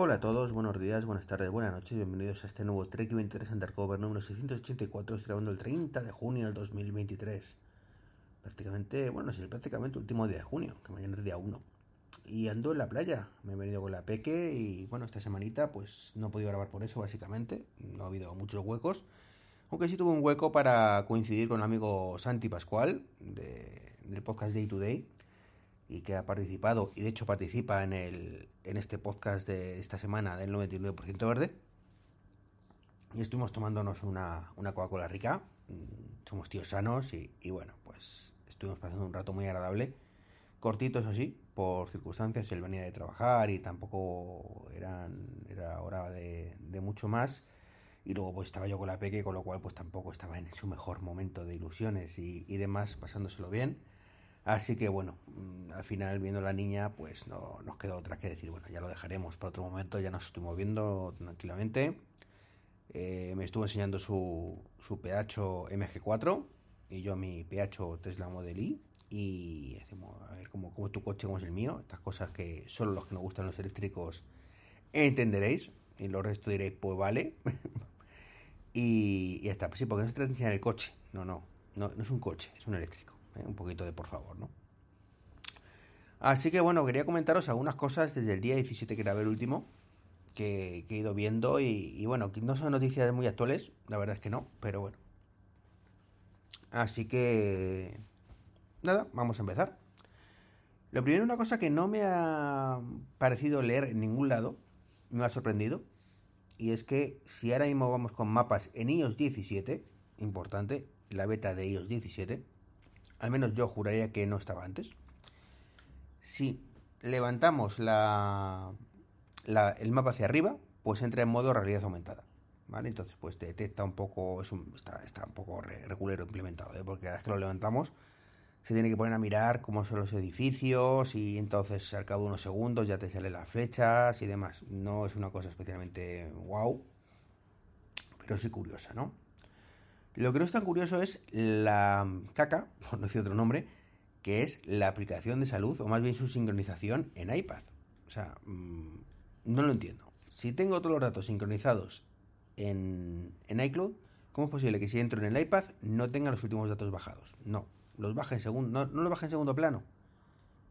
Hola a todos, buenos días, buenas tardes, buenas noches, bienvenidos a este nuevo Trek 23 Undercover número 684, estoy grabando el 30 de junio del 2023. Prácticamente, bueno, el prácticamente último día de junio, que mañana es día 1. Y ando en la playa, me he venido con la peque y bueno, esta semanita pues no he podido grabar por eso básicamente, no ha habido muchos huecos. Aunque sí tuve un hueco para coincidir con el amigo Santi Pascual de, del podcast Day to Day y que ha participado y de hecho participa en, el, en este podcast de esta semana del 99% verde. Y estuvimos tomándonos una, una Coca-Cola rica, mm, somos tíos sanos y, y, bueno, pues estuvimos pasando un rato muy agradable. Cortito, eso sí, por circunstancias, él venía de trabajar y tampoco eran, era hora de, de mucho más. Y luego pues estaba yo con la peque, con lo cual pues tampoco estaba en su mejor momento de ilusiones y, y demás, pasándoselo bien. Así que bueno, mm, al final viendo la niña, pues no nos quedó otra que decir, bueno, ya lo dejaremos para otro momento, ya nos estuvimos viendo tranquilamente. Eh, me estuvo enseñando su, su PH MG4 y yo mi PH Tesla Model I. Y decimos, a ver cómo, cómo es tu coche, cómo es el mío. Estas cosas que solo los que nos gustan los eléctricos entenderéis. Y lo resto diréis, pues vale. y, y ya está. Pues sí, porque no se trata de enseñar el coche. No, no, no, no es un coche, es un eléctrico. ¿Eh? Un poquito de por favor, ¿no? Así que bueno, quería comentaros algunas cosas desde el día 17 que grabé el último, que, he ido viendo y, y, bueno, no son noticias muy actuales, la verdad es que no, pero bueno. Así que... Nada, vamos a empezar. Lo primero, una cosa que no me ha parecido leer en ningún lado, me ha sorprendido, y es que si ahora mismo vamos con mapas en iOS 17, importante, la beta de iOS 17, al menos yo juraría que no estaba antes. Si levantamos el mapa hacia arriba, pues entra en modo realidad aumentada. ¿Vale? Entonces, pues detecta un poco, está, un poco regulero implementado, ¿eh? porque cada vez que lo levantamos se tiene que poner a mirar cómo son los edificios y entonces al cabo de unos segundos ya te salen las flechas y demás. No es una cosa especialmente wow, pero sí curiosa, ¿no? Lo que no es tan curioso es la caca, por no decir otro nombre, que es la aplicación de salud, o más bien su sincronización en iPad. O sea, mmm, no lo entiendo. Si tengo todos los datos sincronizados en, iCloud, ¿cómo es posible que si entro en el iPad no tenga los últimos datos bajados? No, los baja en segundo, no, no los baja en segundo plano.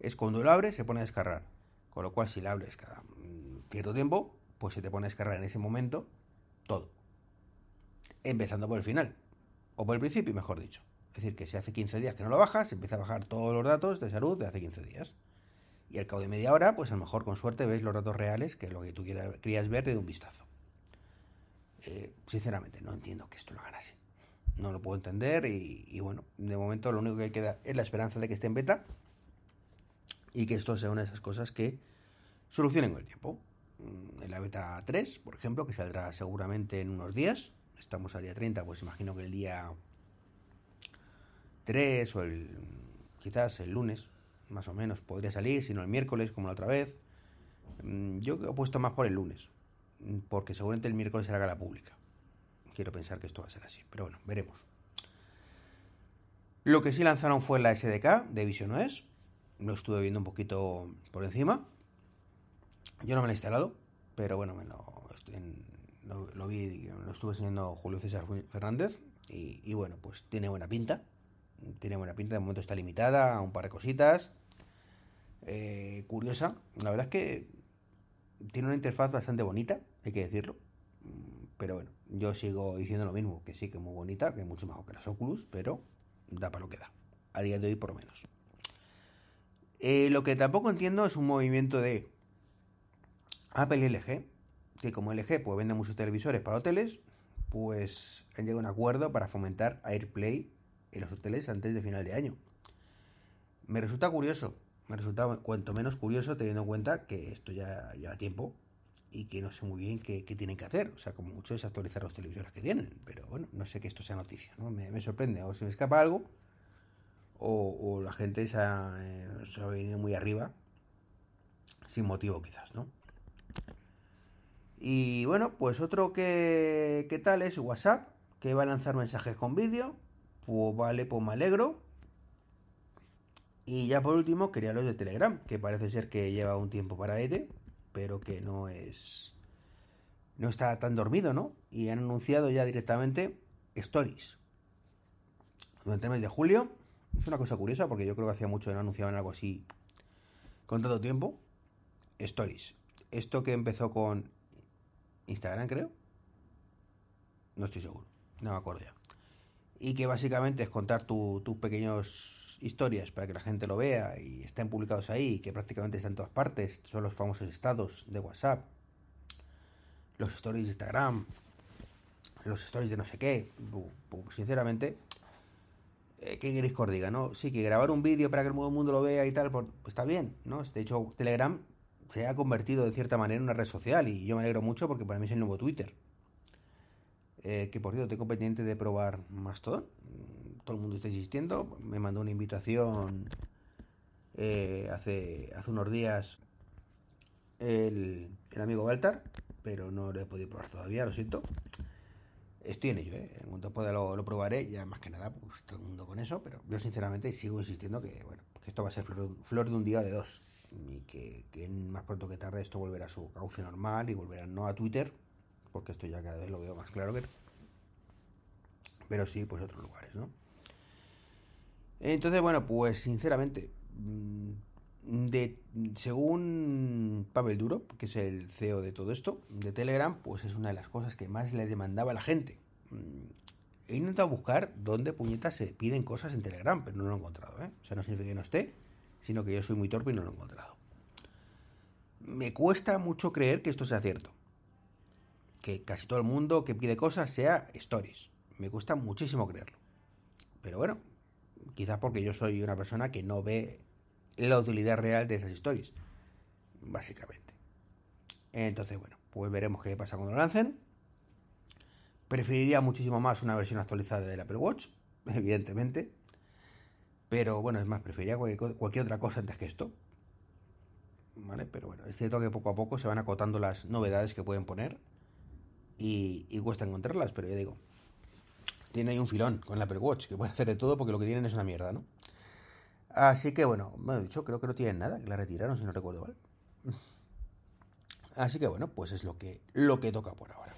Es cuando lo abres se pone a descargar. Con lo cual, si lo abres cada cierto tiempo, pues se te pone a descargar en ese momento todo. Empezando por el final o por el principio, mejor dicho. Es decir, que si hace 15 días que no lo bajas, empieza a bajar todos los datos de salud de hace 15 días. Y al cabo de media hora, pues a lo mejor con suerte ves los datos reales, que es lo que tú querías ver de un vistazo. Eh, sinceramente, no entiendo que esto lo hagan. No lo puedo entender y, y, bueno, de momento lo único que queda es la esperanza de que esté en beta y que esto sea una de esas cosas que solucionen con el tiempo. Mm, En la beta 3, por ejemplo, que saldrá seguramente en unos días, estamos al día 30, pues imagino que el día 3 o el quizás el lunes, más o menos, podría salir, si no el miércoles, como la otra vez. Mm, Yo he puesto más por el lunes, porque seguramente el miércoles será gala pública. Quiero pensar que esto va a ser así, pero bueno, veremos. Lo que sí lanzaron fue la SDK de Vision OS. Lo estuve viendo un poquito por encima. Yo no me lo he instalado, pero bueno, me lo, en, lo, vi, lo estuve enseñando Julio César Fernández y, bueno, pues tiene buena pinta. Tiene buena pinta, de momento está limitada a un par de cositas. Eh, curiosa, la verdad es que tiene una interfaz bastante bonita, hay que decirlo. Pero bueno, yo sigo diciendo lo mismo, que sí que es muy bonita, que es mucho mejor que las Oculus, pero da para lo que da. A día de hoy por lo menos. Eh, lo que tampoco entiendo es un movimiento de Apple LG, que como LG pues, vende muchos televisores para hoteles, pues han llegado a un acuerdo para fomentar AirPlay en los hoteles antes de final de año. Me resulta curioso, me resulta cuanto menos curioso teniendo en cuenta que esto ya lleva tiempo y que no sé muy bien qué, tienen que hacer. O sea, como mucho es actualizar los televisores que tienen. Pero bueno, no sé que esto sea noticia, ¿no? Me, sorprende. O se me escapa algo, o, la gente eh, se ha, venido muy arriba, sin motivo quizás, ¿no? Y bueno, pues otro que, que tal es WhatsApp, que va a lanzar mensajes con vídeo. Pues vale, pues me alegro. Y ya por último, quería los de Telegram, que parece ser que lleva un tiempo para ETE, pero que no es. No está tan dormido, ¿no? Y han anunciado ya directamente Stories. Durante el mes de julio. Es una cosa curiosa porque yo creo que hacía mucho que no anunciaban algo así con tanto tiempo. Stories. Esto que empezó con Instagram, creo. No estoy seguro. No me acuerdo ya. Y que básicamente es contar tus pequeños historias para que la gente lo vea y estén publicados ahí, que prácticamente están en todas partes. Son los famosos estados de WhatsApp, los stories de Instagram, los stories de no sé qué. Sinceramente, eh, ¿qué queréis que os diga? ¿no? Sí, que grabar un vídeo para que el mundo lo vea y tal, pues está bien, ¿no? De hecho, Telegram se ha convertido de cierta manera en una red social y yo me alegro mucho porque para mí es el nuevo Twitter. Eh, que por cierto tengo pendiente de probar Mastodon todo el mundo está insistiendo. Me mandó una invitación eh, hace, hace unos días el, amigo Baltar, pero no lo he podido probar todavía, lo siento. Estoy en ello, ¿eh? en cuanto pueda lo, probaré, ya más que nada, pues todo el mundo con eso, pero yo sinceramente sigo insistiendo que, bueno, que esto va a ser flor, de un día o de dos, y que, más pronto que tarde esto volverá a su cauce normal y volverá no a Twitter, porque esto ya cada vez lo veo más claro que... Pero sí, pues otros lugares, ¿no? Entonces, bueno, pues sinceramente, mm, de, según Pavel Duro, que es el CEO de todo esto, de Telegram, pues es una de las cosas que más le demandaba a la gente. Mm, he intentado buscar dónde puñetas se piden cosas en Telegram, pero no lo he encontrado. ¿eh? O sea, no significa que no esté, sino que yo soy muy torpe y no lo he encontrado. Me cuesta mucho creer que esto sea cierto. Que casi todo el mundo que pide cosas sea stories. Me cuesta muchísimo creerlo. Pero bueno, Quizás porque yo soy una persona que no ve la utilidad real de esas historias, básicamente. Entonces, bueno, pues veremos qué pasa cuando lo lancen. Preferiría muchísimo más una versión actualizada del Apple Watch, evidentemente. Pero bueno, es más, preferiría cualquier, otra cosa antes que esto. ¿Vale? Pero bueno, es cierto que poco a poco se van acotando las novedades que pueden poner y, y cuesta encontrarlas, pero ya digo, tiene ahí un filón con el Apple Watch, que puede hacer de todo porque lo que tienen es una mierda, ¿no? Así que bueno, bueno, dicho, creo que no tienen nada, que la retiraron si no recuerdo mal. Así que bueno, pues es lo que, lo que toca por ahora.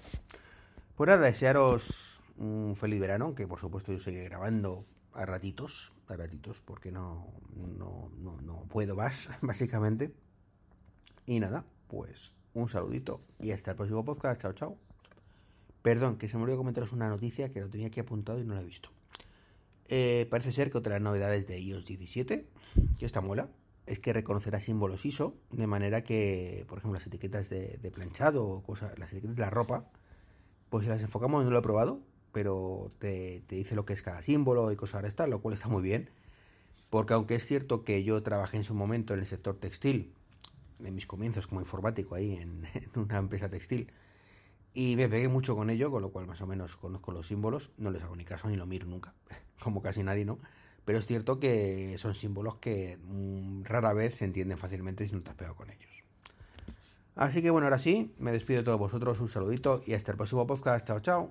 Pues nada, desearos un feliz verano, que por supuesto yo seguiré grabando a ratitos, a ratitos, porque no, no, no, no puedo más, básicamente. Y nada, pues un saludito y hasta el próximo podcast. Chao, chao. Perdón, que se me olvidó comentaros una noticia que lo tenía aquí apuntado y no la he visto. Eh, parece ser que otra de las novedades de iOS 17, que está mola, es que reconocerá símbolos ISO, de manera que, por ejemplo, las etiquetas de, planchado o cosas, las etiquetas de la ropa, pues si las enfocamos, no lo he probado, pero te, dice lo que es cada símbolo y cosas de lo cual está muy bien, porque aunque es cierto que yo trabajé en su momento en el sector textil, en mis comienzos como informático ahí en una empresa textil, y me pegué mucho con ello, con lo cual más o menos conozco los símbolos. No les hago ni caso ni lo miro nunca, como casi nadie, ¿no? Pero es cierto que son símbolos que mm, rara vez se entienden fácilmente si no te has pegado con ellos. Así que bueno, ahora sí, me despido de todos vosotros, un saludito y hasta el próximo podcast. Chao, chao.